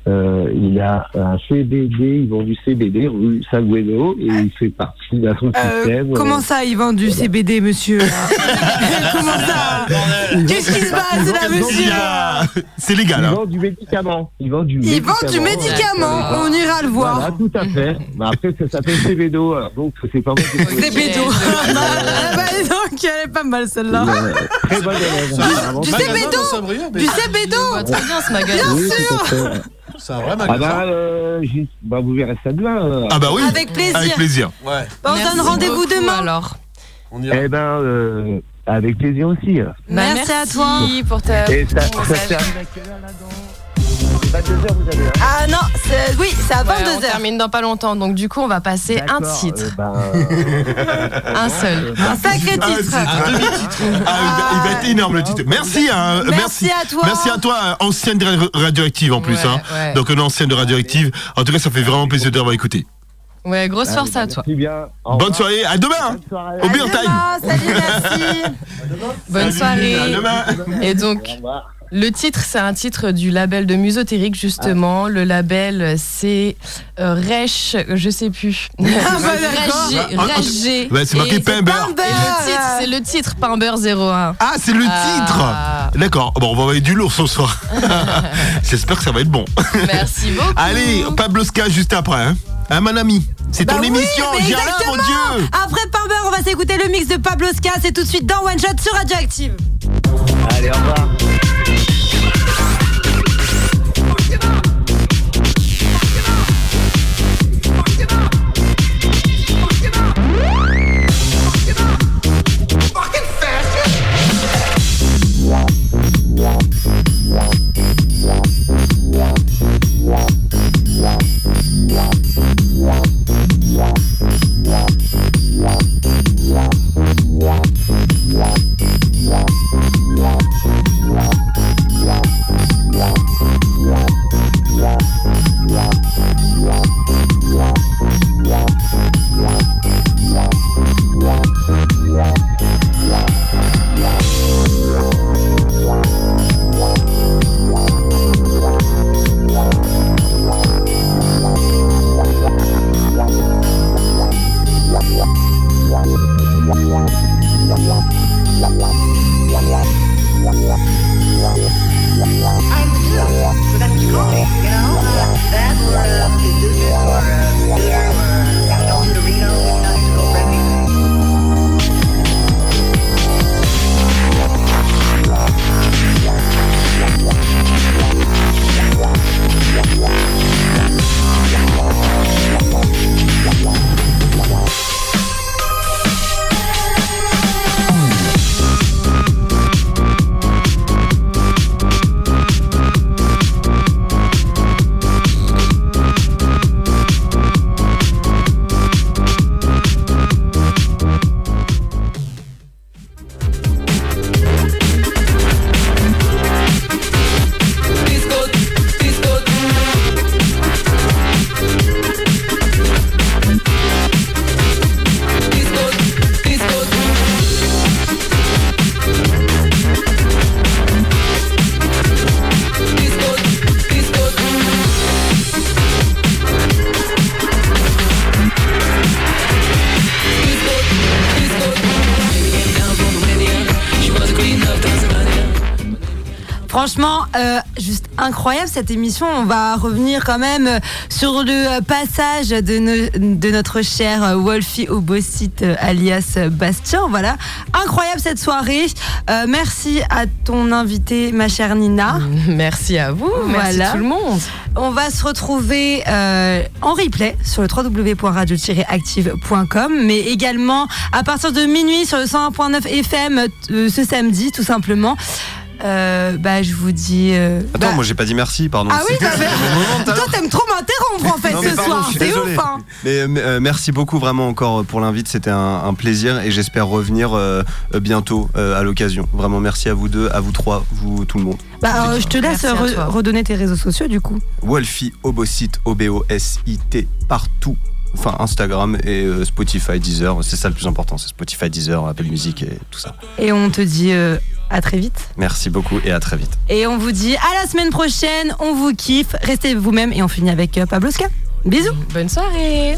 euh, il a un CBD, ils vendent du CBD rue Sagüeno et il fait partie d'un son euh, système. Comment ça, ils vendent du CBD, monsieur Comment ça Qu'est-ce qui se passe là, monsieur C'est légal. Ils hein. vendent du médicament. Ils vendent du médicament. Ils vendent du médicament. On ira le voir. Voilà, tout à fait. Bah, après, ça s'appelle CBDO, alors donc c'est pas moi. CBDO. bah, donc, elle est pas mal celle-là. Très bonne élève. Du CBDO. Du CBDO très bien ce magasin. Bien sûr. C'est un vrai magasin. Ah bah, euh, bah, vous verrez ça demain. Euh. Ah bah oui. Avec plaisir. Avec plaisir. Ouais. Bah, on donne rendez-vous demain alors. On Eh ben, euh, Avec plaisir aussi. Bah, merci, à toi pour ta. Et ça, ça, ah non, oui, c'est à 22h. on termine dans pas longtemps, donc du coup, on va passer un titre. Euh, ben, un seul. un sacré titre. Ah, il, va, être énorme le titre. Merci, hein, merci, à toi. Merci à toi, ancienne de radioactive en plus. hein. Donc une ancienne de radioactive. En tout cas, ça fait vraiment plaisir de écouté. Ouais, grosse force à toi. Bonne soirée, à demain. Au beer time. Salut, merci. Bonne soirée. À demain. Et donc. Le titre, c'est un titre du label de Musotérique, justement. Ah. Le label, c'est euh, Reich, je sais plus. Ah, bah, Reich Ouais, c'est marqué Pimber. Et le titre, c'est le titre Pimber 01. Ah, c'est le ah. titre D'accord. Bon, on va envoyer du lourd ce soir. J'espère que ça va être bon. Merci beaucoup. Allez, Pablo Ska juste après. Hein, hein mon ami c'est ton bah émission, oui, là, mon Dieu Après Pimber, on va s'écouter le mix de Pablo Ska, c'est tout de suite dans One Shot sur Radioactive. Allez, au revoir. Incroyable cette émission. On va revenir quand même sur le passage de, de notre cher Wolfie Obosit alias Bastien. Voilà, incroyable cette soirée. Euh, merci à ton invité, ma chère Nina. Merci à vous. Merci tout le monde. On va se retrouver euh, en replay sur le www.radio-active.com, mais également à partir de minuit sur le 101.9 FM euh, ce samedi, tout simplement. Euh, bah, je vous dis. Euh, Attends, bah- moi j'ai pas dit merci, pardon. Ah oui, toi t'aimes trop m'interrompre en fait ce soir, c'est ouf. Hein. Mais euh, merci beaucoup vraiment encore pour l'invite, c'était un, plaisir et j'espère revenir bientôt à l'occasion. Vraiment merci à vous deux, à vous trois, vous tout le monde. Bah, je te laisse redonner tes réseaux sociaux du coup. Wolfie Obosit, O-B-O-S-I-T, partout enfin Instagram et Spotify, Deezer. C'est ça le plus important, c'est Spotify, Deezer, Apple Music et tout ça. Et on te dit à très vite. Merci beaucoup et à très vite. Et on vous dit à la semaine prochaine. On vous kiffe. Restez vous-même et on finit avec euh, Pablo Ska. Bisous. Bonne soirée.